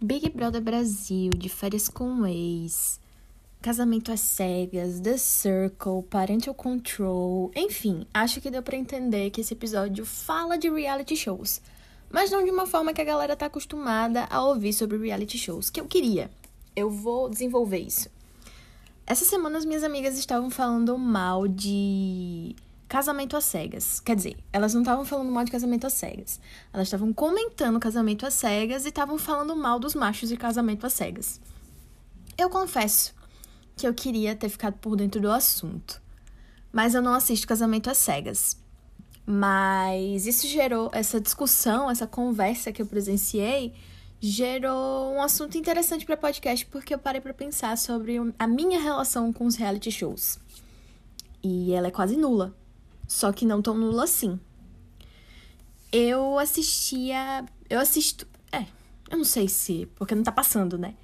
Big Brother Brasil, de férias com ex, casamento às cegas, The Circle, Parental Control, enfim, acho que deu para entender que esse episódio fala de reality shows, mas não de uma forma que a galera tá acostumada a ouvir sobre reality shows, que eu queria. Eu vou desenvolver isso. Essa semana as minhas amigas estavam falando mal de casamento às cegas. Quer dizer, elas não estavam falando mal de casamento às cegas. Elas estavam comentando casamento às cegas e estavam falando mal dos machos de casamento às cegas. Eu confesso que eu queria ter ficado por dentro do assunto. Mas eu não assisto casamento às cegas. Mas isso gerou essa discussão, essa conversa que eu presenciei, gerou um assunto interessante para podcast porque eu parei para pensar sobre a minha relação com os reality shows. E ela é quase nula só que não tão nula assim. Eu assistia. Eu assisto. É, eu não sei se. Porque não tá passando, né?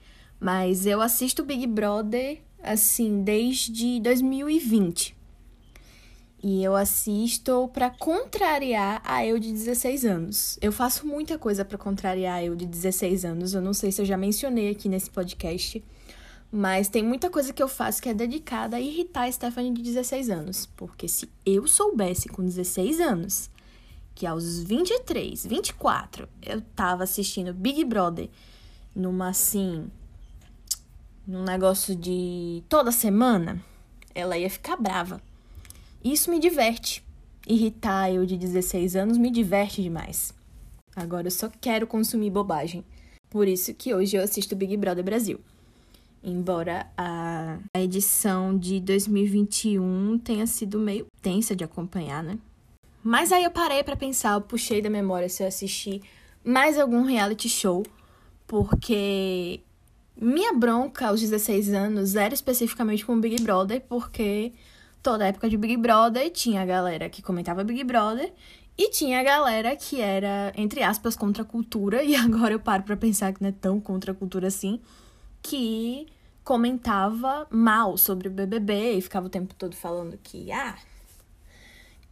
Mas eu assisto Big Brother, assim, desde 2020. E eu assisto para contrariar a eu de 16 anos. Eu faço muita coisa para contrariar a eu de 16 anos. Eu não sei se eu já mencionei aqui nesse podcast. Mas tem muita coisa que eu faço que é dedicada a irritar a Stephanie de 16 anos. Porque se eu soubesse com 16 anos que aos 23, 24 eu tava assistindo Big Brother numa assim. num negócio de toda semana, ela ia ficar brava. Isso me diverte. Irritar eu de 16 anos me diverte demais. Agora eu só quero consumir bobagem. Por isso que hoje eu assisto Big Brother Brasil embora a, edição de 2021 tenha sido meio tensa de acompanhar, né? Mas aí eu parei para pensar, eu puxei da memória se eu assisti mais algum reality show, porque minha bronca aos 16 anos era especificamente com o Big Brother, porque toda época de Big Brother tinha a galera que comentava Big Brother e tinha a galera que era, entre aspas, contra a cultura, e agora eu paro pra pensar que não é tão contra a cultura assim que comentava mal sobre o BBB e ficava o tempo todo falando que, ah,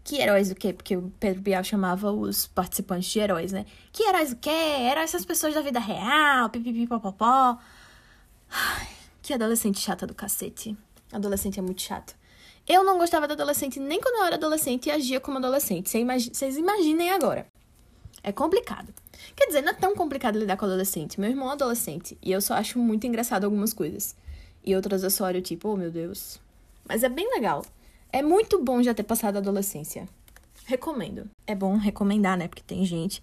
que heróis o quê? Porque o Pedro Bial chamava os participantes de heróis, né? Que heróis o quê? Heróis essas pessoas da vida real, pipipipopopó. Que adolescente chata do cacete. Adolescente é muito chato. Eu não gostava de adolescente nem quando eu era adolescente e agia como adolescente. Vocês imaginem agora. É complicado. Quer dizer, não é tão complicado lidar com adolescente. Meu irmão é adolescente e eu só acho muito engraçado algumas coisas. E outras eu só olho tipo, oh meu Deus. Mas é bem legal. É muito bom já ter passado a adolescência. Recomendo. É bom recomendar, né? Porque tem gente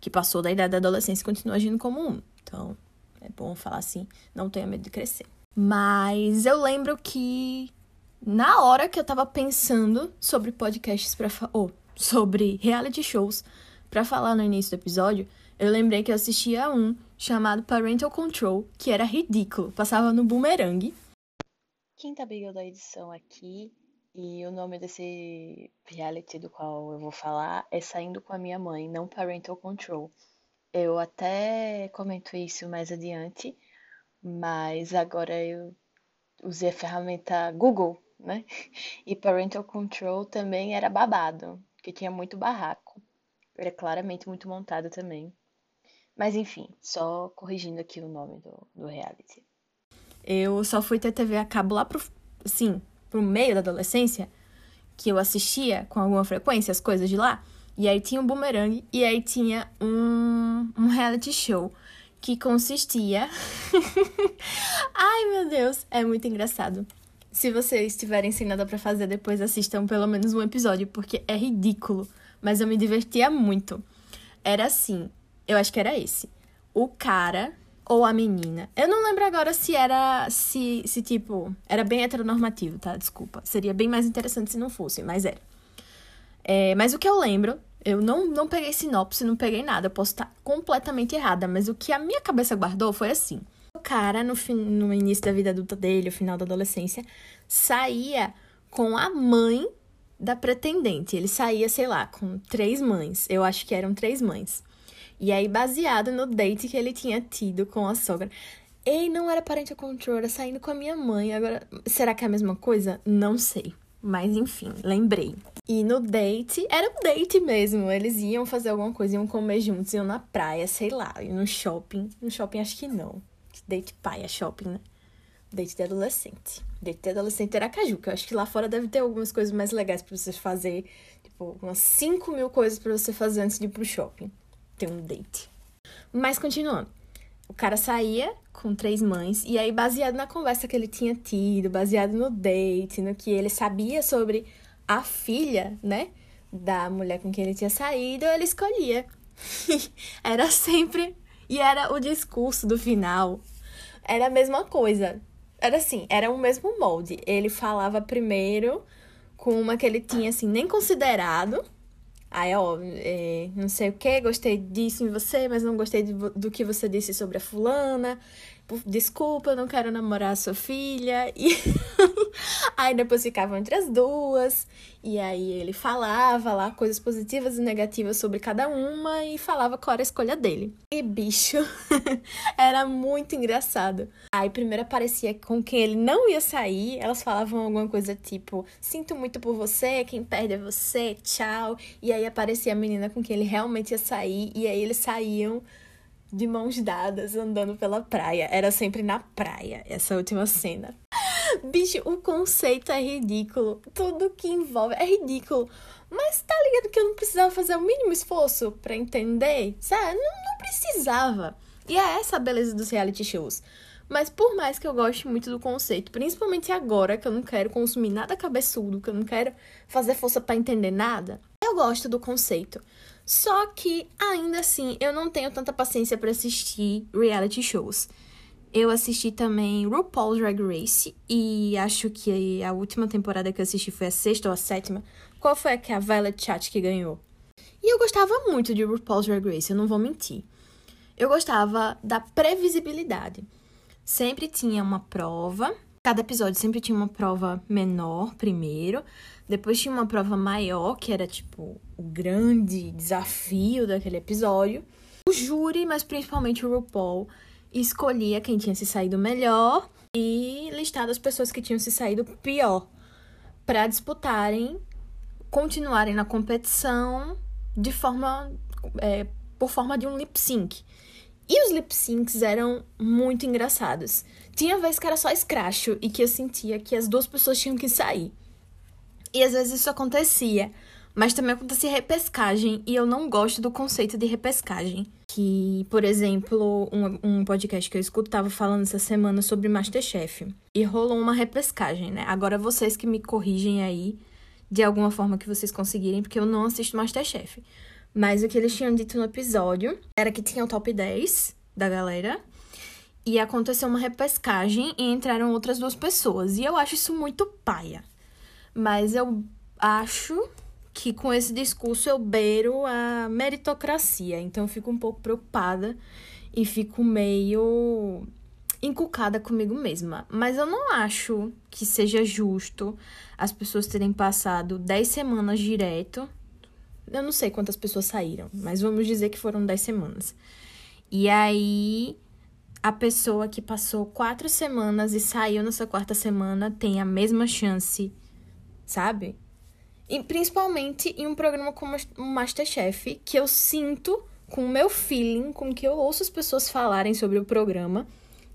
que passou da idade da adolescência e continua agindo como um. Então, é bom falar assim, não tenha medo de crescer. Mas eu lembro que na hora que eu tava pensando sobre podcasts para ou sobre reality shows para falar no início do episódio, eu lembrei que eu assistia um chamado Parental Control, que era ridículo, passava no Boomerang. Quinta briga da edição aqui, e o nome desse reality do qual eu vou falar é Saindo com a Minha Mãe, não Parental Control. Eu até comento isso mais adiante, mas agora eu usei a ferramenta Google, né? E Parental Control também era babado, que tinha muito barraco. Era claramente muito montado também. Mas enfim, só corrigindo aqui o nome do, do reality. Eu só fui ter TV a cabo lá pro, assim, pro meio da adolescência, que eu assistia com alguma frequência as coisas de lá. E aí tinha um boomerang e aí tinha um, um reality show que consistia. Ai meu Deus, é muito engraçado. Se vocês tiverem sem nada para fazer, depois assistam pelo menos um episódio, porque é ridículo. Mas eu me divertia muito. Era assim, eu acho que era esse. O cara ou a menina. Eu não lembro agora se era. Se, se tipo. Era bem heteronormativo, tá? Desculpa. Seria bem mais interessante se não fosse, mas era. É, mas o que eu lembro. Eu não, não peguei sinopse, não peguei nada. Eu posso estar completamente errada, mas o que a minha cabeça guardou foi assim. Cara, no, fim, no início da vida adulta dele, o final da adolescência, saía com a mãe da pretendente. Ele saía, sei lá, com três mães. Eu acho que eram três mães. E aí, baseado no date que ele tinha tido com a sogra. Ei, não era parental control, era saindo com a minha mãe. Agora, será que é a mesma coisa? Não sei. Mas enfim, lembrei. E no date, era um date mesmo. Eles iam fazer alguma coisa, iam comer juntos, iam na praia, sei lá, iam no shopping. No shopping acho que não. Date pai é shopping, né? Date de adolescente. Date de adolescente era caju, que eu acho que lá fora deve ter algumas coisas mais legais pra você fazer. Tipo, umas 5 mil coisas para você fazer antes de ir pro shopping. Ter um date. Mas continuando. O cara saía com três mães, e aí, baseado na conversa que ele tinha tido, baseado no date, no que ele sabia sobre a filha, né, da mulher com quem ele tinha saído, ele escolhia. era sempre. E era o discurso do final. Era a mesma coisa. Era assim, era o mesmo molde. Ele falava primeiro com uma que ele tinha, assim, nem considerado. Aí, ó, é, não sei o que, gostei disso em você, mas não gostei do, do que você disse sobre a fulana desculpa, eu não quero namorar a sua filha. E aí depois ficavam entre as duas. E aí ele falava lá coisas positivas e negativas sobre cada uma e falava qual era a escolha dele. E bicho, era muito engraçado. Aí primeiro aparecia com quem ele não ia sair, elas falavam alguma coisa tipo: Sinto muito por você, quem perde é você, tchau. E aí aparecia a menina com quem ele realmente ia sair, e aí eles saíam de mãos dadas andando pela praia. Era sempre na praia, essa última cena. Bicho, o conceito é ridículo. Tudo que envolve é ridículo. Mas tá ligado que eu não precisava fazer o mínimo esforço para entender? Sabe? Não, não precisava. E é essa a beleza dos reality shows. Mas por mais que eu goste muito do conceito, principalmente agora que eu não quero consumir nada cabeçudo, que eu não quero fazer força para entender nada, eu gosto do conceito. Só que ainda assim, eu não tenho tanta paciência para assistir reality shows. Eu assisti também RuPaul's Drag Race e acho que a última temporada que eu assisti foi a sexta ou a sétima. Qual foi a que a Violet Chat que ganhou? E eu gostava muito de RuPaul's Drag Race, eu não vou mentir. Eu gostava da previsibilidade. Sempre tinha uma prova, cada episódio sempre tinha uma prova menor primeiro, depois tinha uma prova maior, que era tipo o grande desafio daquele episódio. O júri, mas principalmente o RuPaul, escolhia quem tinha se saído melhor e listava as pessoas que tinham se saído pior para disputarem, continuarem na competição de forma é, por forma de um lip sync. E os lip syncs eram muito engraçados. Tinha vez que era só escracho e que eu sentia que as duas pessoas tinham que sair. E às vezes isso acontecia. Mas também acontecia repescagem e eu não gosto do conceito de repescagem. Que, por exemplo, um, um podcast que eu escuto tava falando essa semana sobre Masterchef. E rolou uma repescagem, né? Agora vocês que me corrigem aí de alguma forma que vocês conseguirem, porque eu não assisto Masterchef. Mas o que eles tinham dito no episódio era que tinha o top 10 da galera. E aconteceu uma repescagem e entraram outras duas pessoas. E eu acho isso muito paia. Mas eu acho que com esse discurso eu beiro a meritocracia. Então eu fico um pouco preocupada e fico meio encucada comigo mesma. Mas eu não acho que seja justo as pessoas terem passado 10 semanas direto. Eu não sei quantas pessoas saíram, mas vamos dizer que foram 10 semanas. E aí, a pessoa que passou quatro semanas e saiu nessa quarta semana tem a mesma chance sabe? E principalmente em um programa como o Masterchef, que eu sinto com o meu feeling, com que eu ouço as pessoas falarem sobre o programa,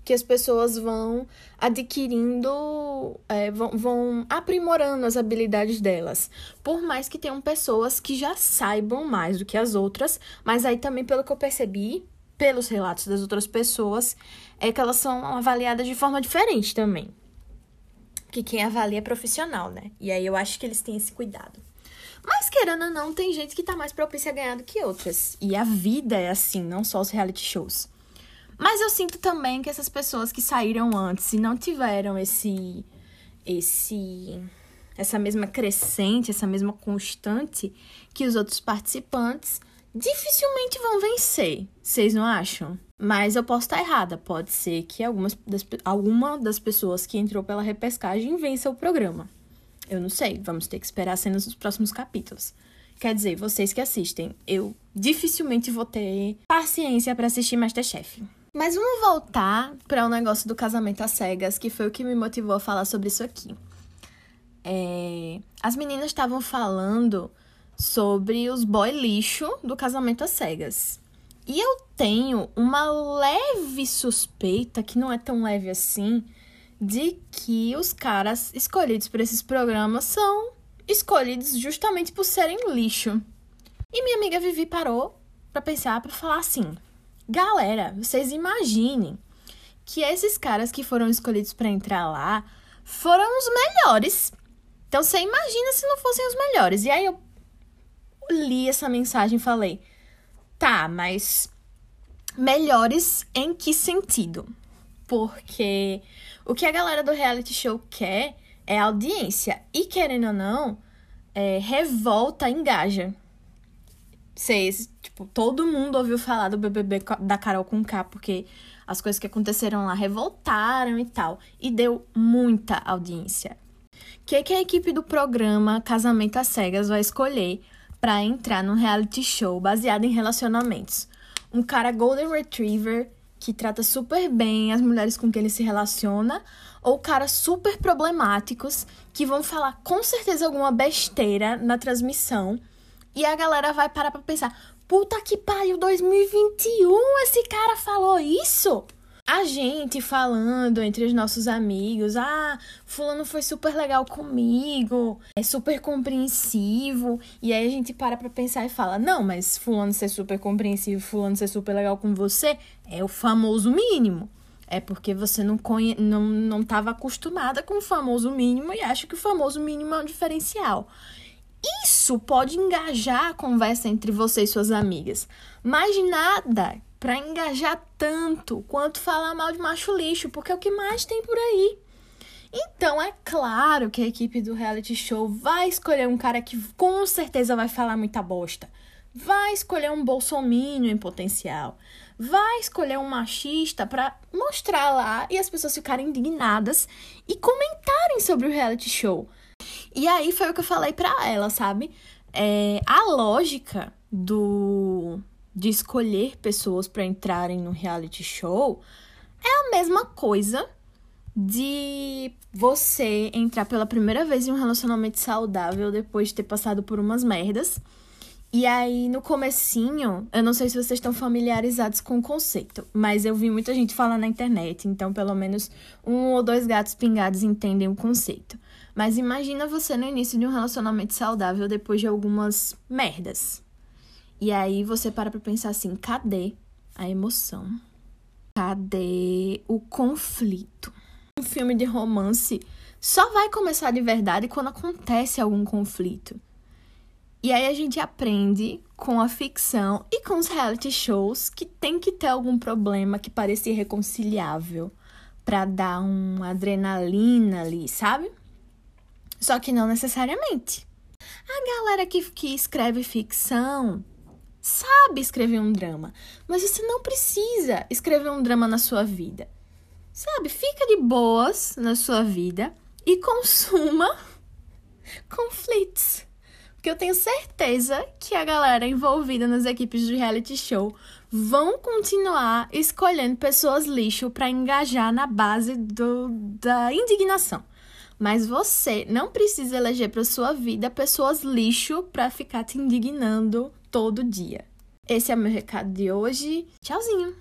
que as pessoas vão adquirindo, é, vão, vão aprimorando as habilidades delas. Por mais que tenham pessoas que já saibam mais do que as outras, mas aí também, pelo que eu percebi, pelos relatos das outras pessoas, é que elas são avaliadas de forma diferente também que quem avalia é profissional, né? E aí eu acho que eles têm esse cuidado. Mas querendo ou não, tem gente que tá mais propícia a ganhar do que outras. E a vida é assim, não só os reality shows. Mas eu sinto também que essas pessoas que saíram antes e não tiveram esse esse essa mesma crescente, essa mesma constante que os outros participantes, dificilmente vão vencer. Vocês não acham? Mas eu posso estar errada. Pode ser que algumas das, alguma das pessoas que entrou pela repescagem vença o programa. Eu não sei. Vamos ter que esperar cenas dos próximos capítulos. Quer dizer, vocês que assistem, eu dificilmente vou ter paciência para assistir Masterchef. Mas vamos voltar para o um negócio do casamento às cegas, que foi o que me motivou a falar sobre isso aqui. É... As meninas estavam falando sobre os boy lixo do casamento às cegas. E eu tenho uma leve suspeita, que não é tão leve assim, de que os caras escolhidos por esses programas são escolhidos justamente por serem lixo. E minha amiga Vivi parou para pensar, para falar assim: galera, vocês imaginem que esses caras que foram escolhidos para entrar lá foram os melhores. Então você imagina se não fossem os melhores. E aí eu li essa mensagem e falei: tá, mas melhores em que sentido? Porque o que a galera do reality show quer é audiência. E querendo ou não, é, revolta engaja. Vocês, tipo, todo mundo ouviu falar do BBB da Carol com K, porque as coisas que aconteceram lá revoltaram e tal. E deu muita audiência. O que, que a equipe do programa Casamento às Cegas vai escolher para entrar num reality show baseado em relacionamentos? Um cara Golden Retriever que trata super bem as mulheres com quem ele se relaciona, ou caras super problemáticos que vão falar com certeza alguma besteira na transmissão e a galera vai parar pra pensar: puta que pariu, 2021 esse cara falou isso? A gente falando entre os nossos amigos, ah, fulano foi super legal comigo, é super compreensivo. E aí a gente para pra pensar e fala: não, mas fulano ser super compreensivo, fulano ser super legal com você é o famoso mínimo. É porque você não, conhe... não, não acostumada com o famoso mínimo e acha que o famoso mínimo é um diferencial. Isso pode engajar a conversa entre você e suas amigas, mas nada para engajar tanto quanto falar mal de macho lixo, porque é o que mais tem por aí. Então é claro que a equipe do reality show vai escolher um cara que com certeza vai falar muita bosta. Vai escolher um bolsomínio em potencial. Vai escolher um machista para mostrar lá e as pessoas ficarem indignadas e comentarem sobre o reality show. E aí foi o que eu falei para ela, sabe? É, a lógica do de escolher pessoas para entrarem no reality show é a mesma coisa de você entrar pela primeira vez em um relacionamento saudável depois de ter passado por umas merdas. E aí, no comecinho, eu não sei se vocês estão familiarizados com o conceito, mas eu vi muita gente falar na internet, então pelo menos um ou dois gatos pingados entendem o conceito. Mas imagina você no início de um relacionamento saudável depois de algumas merdas. E aí você para pra pensar assim: cadê a emoção? Cadê o conflito? Um filme de romance só vai começar de verdade quando acontece algum conflito. E aí a gente aprende com a ficção e com os reality shows que tem que ter algum problema que pareça irreconciliável para dar uma adrenalina ali, sabe? Só que não necessariamente. A galera que, que escreve ficção sabe escrever um drama, mas você não precisa escrever um drama na sua vida. Sabe? Fica de boas na sua vida e consuma conflitos. Porque eu tenho certeza que a galera envolvida nas equipes de reality show vão continuar escolhendo pessoas lixo para engajar na base do, da indignação. Mas você não precisa eleger para sua vida pessoas lixo para ficar te indignando todo dia. Esse é o meu recado de hoje. Tchauzinho!